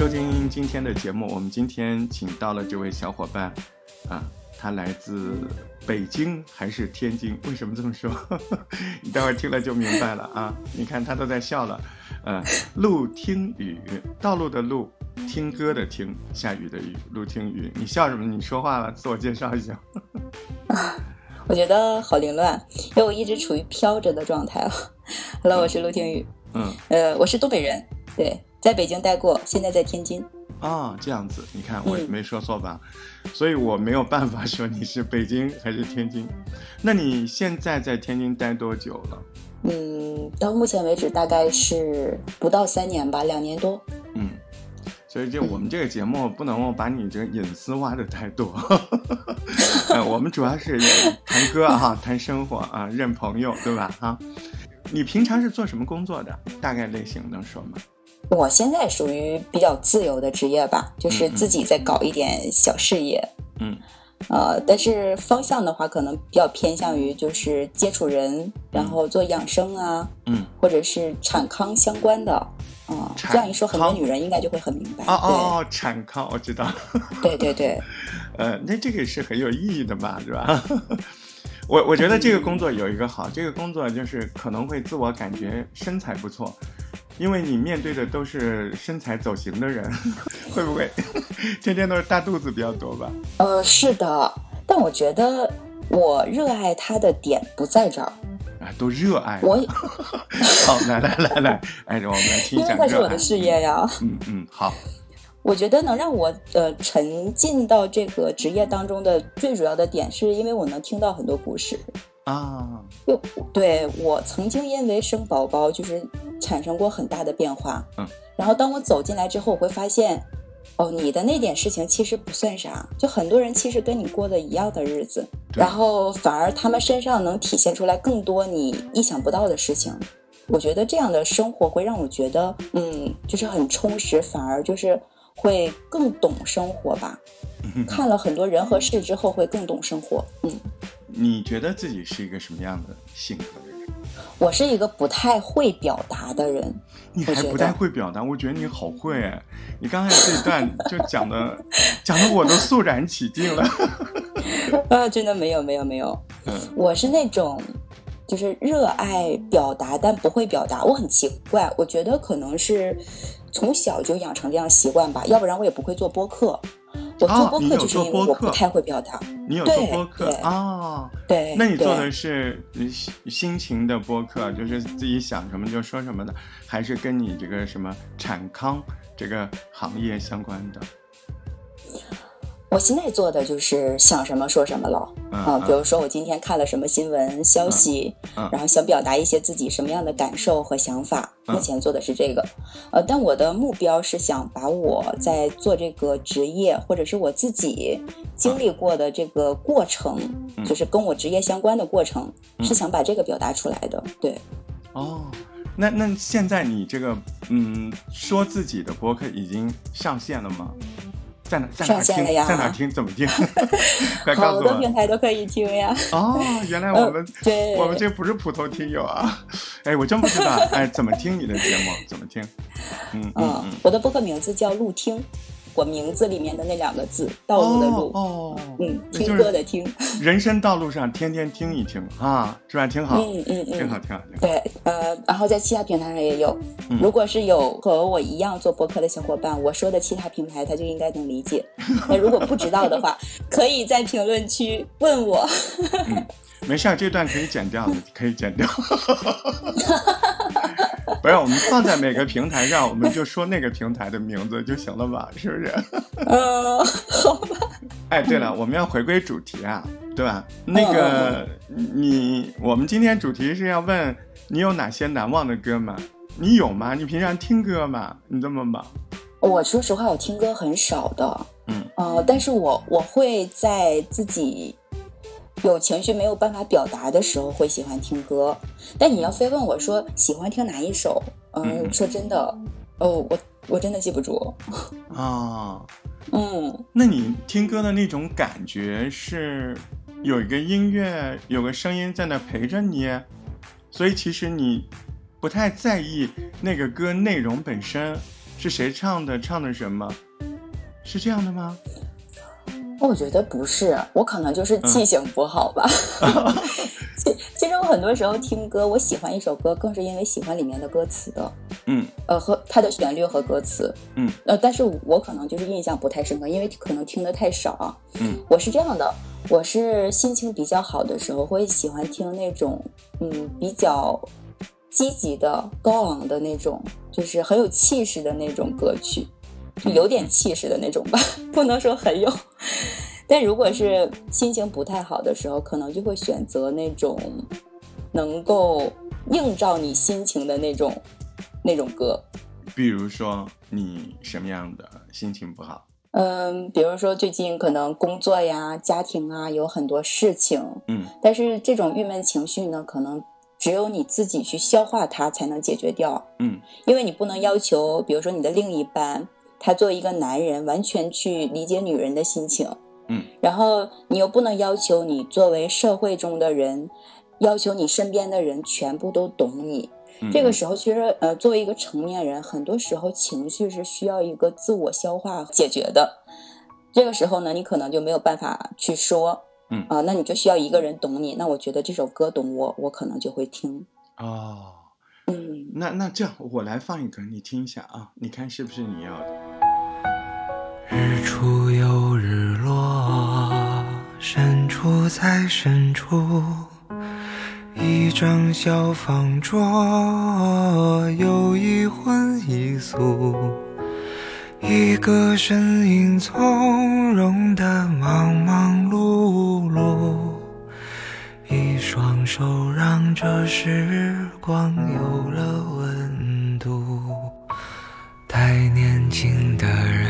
收听今天的节目。我们今天请到了这位小伙伴，啊，他来自北京还是天津？为什么这么说？你待会儿听了就明白了啊！你看他都在笑了。呃，陆听雨，道路的路，听歌的听，下雨的雨，陆听雨。你笑什么？你说话了，自我介绍一下。我觉得好凌乱，因为我一直处于飘着的状态了。Hello，我是陆听雨。嗯，呃，我是东北人，对，在北京待过，现在在天津。啊，这样子，你看我没说错吧？所以我没有办法说你是北京还是天津。那你现在在天津待多久了？嗯，到目前为止大概是不到三年吧，两年多。嗯，所以就我们这个节目不能够把你这个隐私挖的太多。呃，我们主要是谈歌啊，谈生活啊，认朋友，对吧？哈，你平常是做什么工作的？大概类型能说吗？我现在属于比较自由的职业吧，就是自己在搞一点小事业。嗯。呃，但是方向的话，可能比较偏向于就是接触人，然后做养生啊，嗯，或者是产康相关的，啊，这样一说，很多女人应该就会很明白。哦哦，产康我知道。对对对，呃，那这个是很有意义的嘛，是吧？我我觉得这个工作有一个好，这个工作就是可能会自我感觉身材不错。因为你面对的都是身材走形的人，会不会 天天都是大肚子比较多吧？呃，是的，但我觉得我热爱他的点不在这儿。啊，都热爱我。好，来来来来，哎，我们来听一下。因为那是我的事业呀。嗯嗯，好。我觉得能让我呃沉浸到这个职业当中的最主要的点，是因为我能听到很多故事。啊，又对我曾经因为生宝宝就是产生过很大的变化，嗯，然后当我走进来之后，我会发现，哦，你的那点事情其实不算啥，就很多人其实跟你过的一样的日子，然后反而他们身上能体现出来更多你意想不到的事情，我觉得这样的生活会让我觉得，嗯，就是很充实，反而就是会更懂生活吧，看了很多人和事之后会更懂生活，嗯。你觉得自己是一个什么样的性格的人？我是一个不太会表达的人。你还不太会表达？我觉得你好会哎！你刚才这一段就讲的，讲的我都肃然起敬了。啊，真的没有没有没有。嗯，我是那种就是热爱表达但不会表达。我很奇怪，我觉得可能是从小就养成这样习惯吧，要不然我也不会做播客。我做播客就是因为我不太会表达。你有做播客啊？对。那你做的是心情的播客，就是自己想什么就说什么的，还是跟你这个什么产康这个行业相关的？我现在做的就是想什么说什么了啊，比如说我今天看了什么新闻消息，然后想表达一些自己什么样的感受和想法。目前做的是这个，呃，但我的目标是想把我在做这个职业，或者是我自己经历过的这个过程，就是跟我职业相关的过程，是想把这个表达出来的。对，哦，那那现在你这个嗯，说自己的博客已经上线了吗？在哪在哪听？在哪听？怎么听？快告诉我！好多平台都可以听呀。哦，原来我们对，我们这不是普通听友啊！哎，我真不知道，哎，怎么听你的节目？怎么听？嗯嗯，我的播客名字叫陆听。我名字里面的那两个字，道路的路，哦，嗯，听歌的听，人生道路上天天听一听啊，是吧？挺好，嗯嗯嗯，挺好挺好。对，呃，然后在其他平台上也有，如果是有和我一样做播客的小伙伴，我说的其他平台他就应该能理解。那如果不知道的话，可以在评论区问我。没事儿，这段可以剪掉的，可以剪掉。不是，我们放在每个平台上，我们就说那个平台的名字就行了吧？是不是？呃，好吧。哎，对了，我们要回归主题啊，对吧？那个，你，我们今天主题是要问你有哪些难忘的歌吗？你有吗？你平常听歌吗？你这么忙？我说实话，我听歌很少的。嗯。呃，但是我我会在自己。有情绪没有办法表达的时候，会喜欢听歌。但你要非问我说喜欢听哪一首，嗯，说真的，哦，我我真的记不住。啊，嗯，那你听歌的那种感觉是有一个音乐，有个声音在那陪着你，所以其实你不太在意那个歌内容本身，是谁唱的？唱的什么？是这样的吗？我觉得不是，我可能就是记性不好吧。其其实我很多时候听歌，我喜欢一首歌，更是因为喜欢里面的歌词的。嗯，呃，和它的旋律和歌词。嗯，呃，但是我可能就是印象不太深刻，因为可能听的太少。嗯，我是这样的，我是心情比较好的时候，会喜欢听那种嗯比较积极的、高昂的那种，就是很有气势的那种歌曲。有点气势的那种吧，不能说很有。但如果是心情不太好的时候，可能就会选择那种能够映照你心情的那种那种歌。比如说，你什么样的心情不好？嗯，比如说最近可能工作呀、家庭啊有很多事情，嗯，但是这种郁闷情绪呢，可能只有你自己去消化它才能解决掉，嗯，因为你不能要求，比如说你的另一半。他作为一个男人，完全去理解女人的心情，嗯，然后你又不能要求你作为社会中的人，要求你身边的人全部都懂你。这个时候，其实呃，作为一个成年人，很多时候情绪是需要一个自我消化解决的。这个时候呢，你可能就没有办法去说，嗯啊，那你就需要一个人懂你。那我觉得这首歌懂我，我可能就会听。哦，嗯，那那这样，我来放一个，你听一下啊，你看是不是你要的？日出又日落，深处在深处，一张小方桌，有一荤一素，一个身影从容的忙忙碌碌，一双手让这时光有了温度，太年轻的人。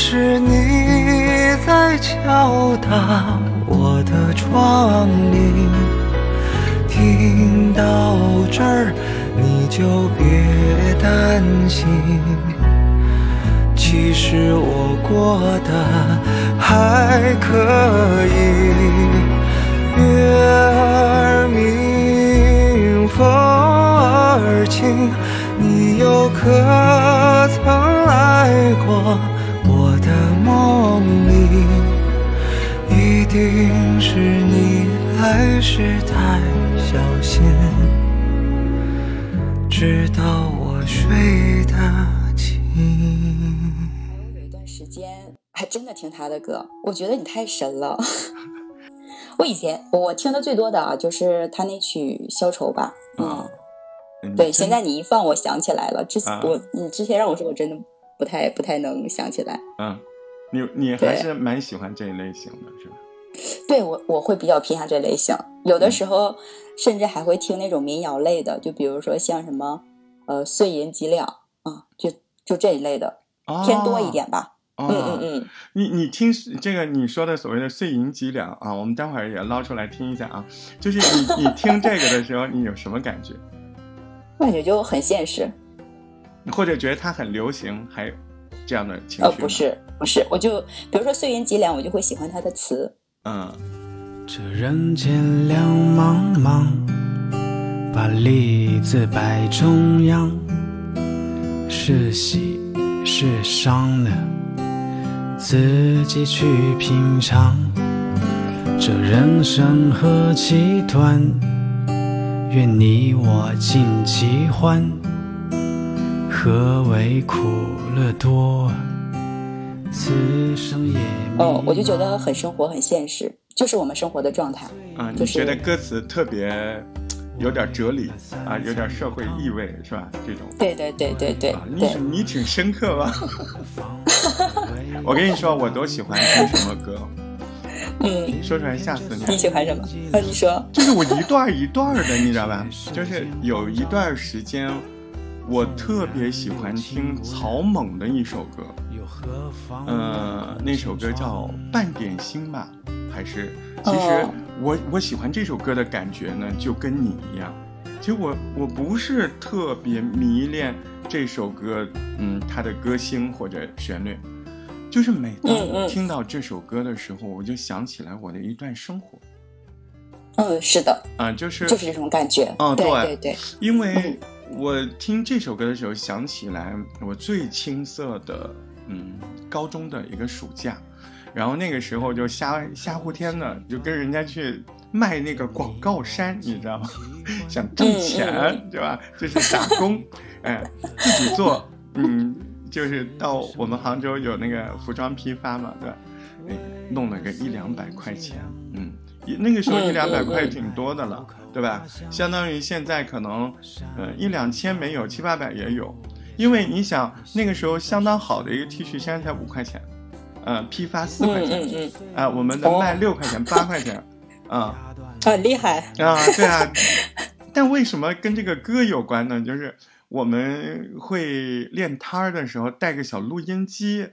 是你在敲打我的窗棂，听到这儿你就别担心，其实我过得还可以。月儿明，风儿轻，你又可曾来过？一定是你来时太小心，直到我睡得轻。有一段时间还真的听他的歌，我觉得你太神了。我以前我听的最多的啊，就是他那曲《消愁》吧。嗯，对，现在你一放，我想起来了。之前我你之前让我说，我真的。不太不太能想起来。嗯，你你还是蛮喜欢这一类型的，是吧？对我我会比较偏向这类型，有的时候甚至还会听那种民谣类的，就比如说像什么呃碎银几两啊，就就这一类的，偏多一点吧。嗯嗯嗯。你你听这个你说的所谓的碎银几两啊，我们待会儿也捞出来听一下啊。就是你你听这个的时候，你有什么感觉？我 感觉就很现实。或者觉得它很流行，还有这样的情绪？呃，不是，不是，我就比如说碎银几两，我就会喜欢它的词。这人间两茫茫，把利字摆中央，是喜是伤呢？自己去品尝。这人生何其短，愿你我尽其欢。何为苦乐多？此生也哦，我就觉得很生活，很现实，就是我们生活的状态。啊，你觉得歌词特别有点哲理啊，有点社会意味，是吧？这种。对对对对对。你你挺深刻吧？我跟你说，我都喜欢听什么歌？嗯，说出来吓死你。你喜欢什么？啊，你说。就是我一段一段的，你知道吧？就是有一段时间，我特别喜欢听草蜢的一首歌，呃，那首歌叫《半点心》吧，还是？其实我我喜欢这首歌的感觉呢，就跟你一样。其实我我不是特别迷恋这首歌，嗯，它的歌星或者旋律。就是每当听到这首歌的时候，我就想起来我的一段生活。嗯，是的，啊，就是就是这种感觉。嗯，对对对。因为我听这首歌的时候，想起来我最青涩的，嗯，高中的一个暑假，然后那个时候就瞎瞎乎天的，就跟人家去卖那个广告衫，你知道吗？想挣钱，对吧？就是打工，哎，自己做，嗯。就是到我们杭州有那个服装批发嘛，对吧？弄了个一两百块钱，嗯，那个时候一两百块挺多的了，对吧？相当于现在可能，呃，一两千没有，七八百也有。因为你想那个时候相当好的一个 T 恤，现在才五块钱，呃，批发四块钱，啊，我们能卖六块钱、八块钱，啊，很厉害。啊，对啊。但为什么跟这个歌有关呢？就是。我们会练摊儿的时候带个小录音机，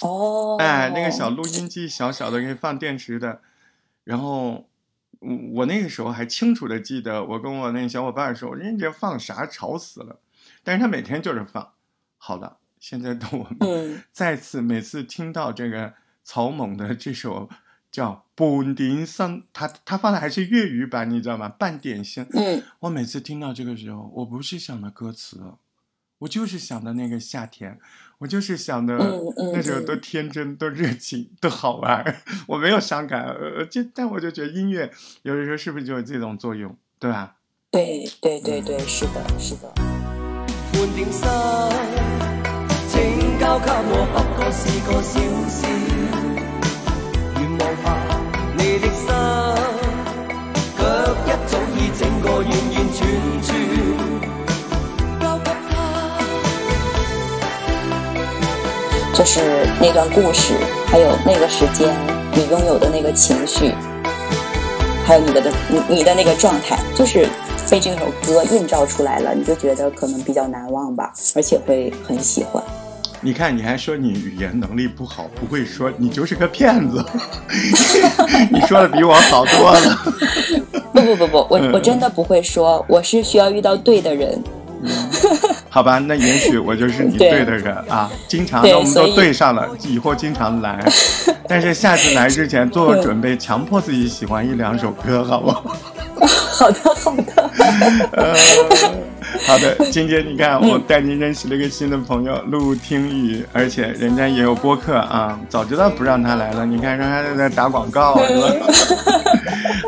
哦，哎，那个小录音机小小的可以放电池的，然后我我那个时候还清楚的记得，我跟我那个小伙伴说，人家放啥吵死了，但是他每天就是放，好了，现在等我们 再次每次听到这个草蜢的这首。叫半点心，他他放的还是粤语版，你知道吗？半点心。嗯，我每次听到这个时候，我不是想的歌词，我就是想的那个夏天，我就是想的那时候多天真、多热情、多好玩。我没有伤感，呃，就但我就觉得音乐有的时候是不是就有这种作用，对吧？对对对对，是的，是的。半点心，请交给我，不过是个小事。你的心，却一早已整个完完全全交给他。就是那段故事，还有那个时间，你拥有的那个情绪，还有你的的你你的那个状态，就是被这首歌映照出来了，你就觉得可能比较难忘吧，而且会很喜欢。你看，你还说你语言能力不好，不会说，你就是个骗子。你说的比我好多了。不不不不，我我真的不会说，我是需要遇到对的人。好吧，那也许我就是你 对的人啊，经常那我们都对上了，以后经常来。但是下次来之前做准备，强迫自己喜欢一两首歌，好不好？好的好的。呃，好的，金姐你看，我带您认识了一个新的朋友陆听雨，而且人家也有播客啊。早知道不让他来了，你看让他在打广告 是吧？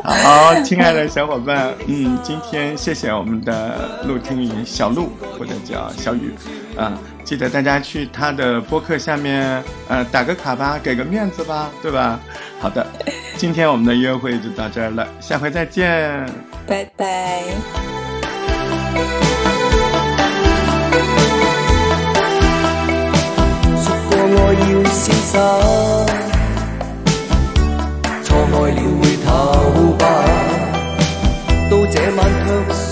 好，亲爱的小伙伴，嗯，今天谢谢我们的陆听雨小陆或者叫小雨，啊，记得大家去他的播客下面，呃，打个卡吧，给个面子吧，对吧？好的，今天我们的约会就到这儿了，下回再见，拜拜。说过我要潇洒。爱了回头吧，到这晚却说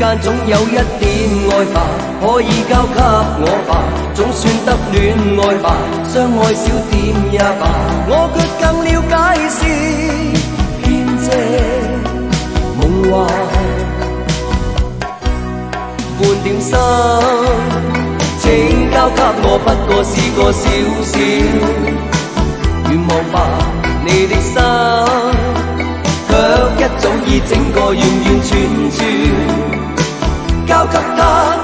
我之间总有一点爱吧，可以交给我吧，总算得恋爱吧，相爱少点也罢，我却更了解是偏借梦幻，半点心。请交给我，不过是个小小愿望吧。你的心，却一早已整个完完全全。Yucatán.